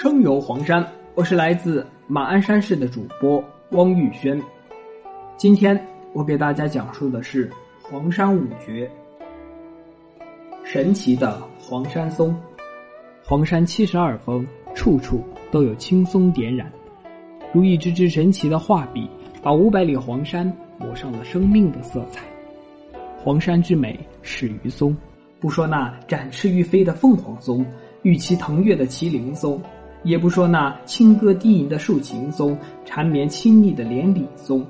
声游黄山，我是来自马鞍山市的主播汪玉轩。今天我给大家讲述的是黄山五绝。神奇的黄山松，黄山七十二峰，处处都有青松点染，如一支支神奇的画笔，把五百里黄山抹上了生命的色彩。黄山之美始于松，不说那展翅欲飞的凤凰松，玉旗腾跃的麒麟松。也不说那清歌低吟的竖琴松，缠绵亲昵的连理松，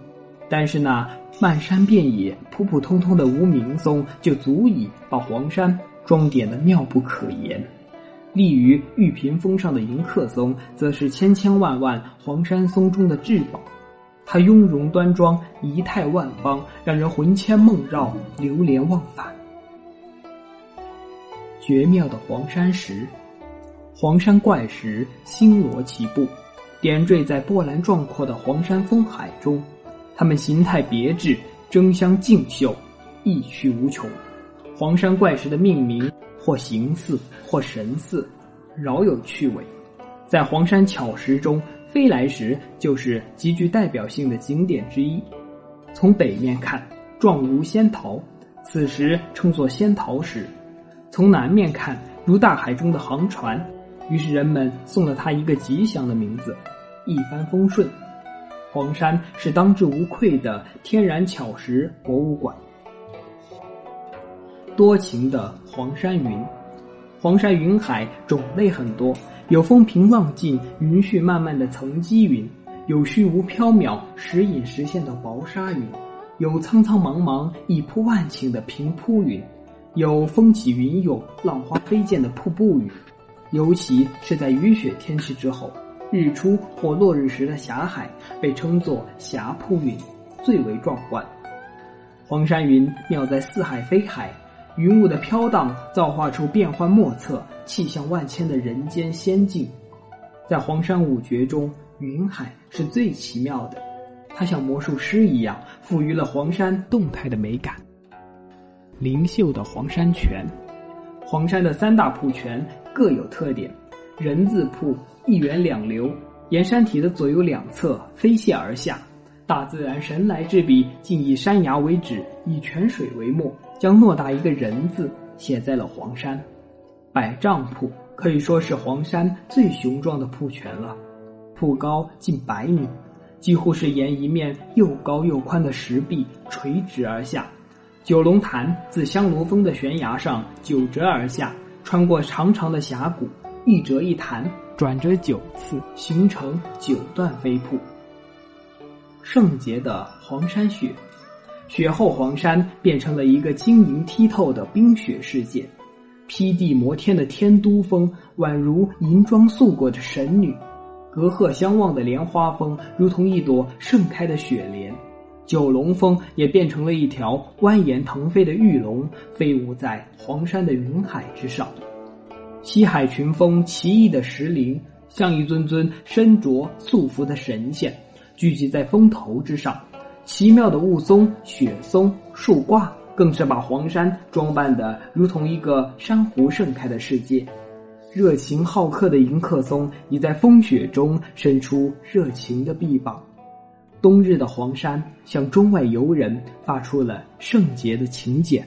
但是那漫山遍野、普普通通的无名松，就足以把黄山装点的妙不可言。立于玉屏峰上的迎客松，则是千千万万黄山松中的至宝。它雍容端庄，仪态万方，让人魂牵梦绕、流连忘返。绝妙的黄山石。黄山怪石星罗棋布，点缀在波澜壮阔的黄山风海中。它们形态别致，争相竞秀，意趣无穷。黄山怪石的命名，或形似，或神似，饶有趣味。在黄山巧石中，飞来石就是极具代表性的景点之一。从北面看，状如仙桃，此时称作仙桃石；从南面看，如大海中的航船。于是人们送了他一个吉祥的名字——一帆风顺。黄山是当之无愧的天然巧石博物馆。多情的黄山云，黄山云海种类很多，有风平浪静、云絮漫漫的层积云，有虚无缥缈、时隐时现的薄纱云，有苍苍茫茫、一铺万顷的平铺云，有风起云涌、浪花飞溅的瀑布云。尤其是在雨雪天气之后，日出或落日时的霞海被称作霞瀑云，最为壮观。黄山云妙在四海非海，云雾的飘荡造化出变幻莫测、气象万千的人间仙境。在黄山五绝中，云海是最奇妙的，它像魔术师一样，赋予了黄山动态的美感。灵秀的黄山泉，黄山的三大瀑泉。各有特点，人字瀑一源两流，沿山体的左右两侧飞泻而下。大自然神来之笔，竟以山崖为纸，以泉水为墨，将偌大一个人字写在了黄山。百丈瀑可以说是黄山最雄壮的瀑泉了，瀑高近百米，几乎是沿一面又高又宽的石壁垂直而下。九龙潭自香炉峰的悬崖上九折而下。穿过长长的峡谷，一折一弹，转折九次，形成九段飞瀑。圣洁的黄山雪，雪后黄山变成了一个晶莹剔透的冰雪世界。劈地摩天的天都峰，宛如银装素裹的神女；隔鹤相望的莲花峰，如同一朵盛开的雪莲。九龙峰也变成了一条蜿蜒腾飞的玉龙，飞舞在黄山的云海之上。西海群峰奇异的石林，像一尊尊身着素服的神仙，聚集在峰头之上。奇妙的雾凇、雪松、树挂，更是把黄山装扮的如同一个珊瑚盛开的世界。热情好客的迎客松，已在风雪中伸出热情的臂膀。冬日的黄山向中外游人发出了圣洁的请柬。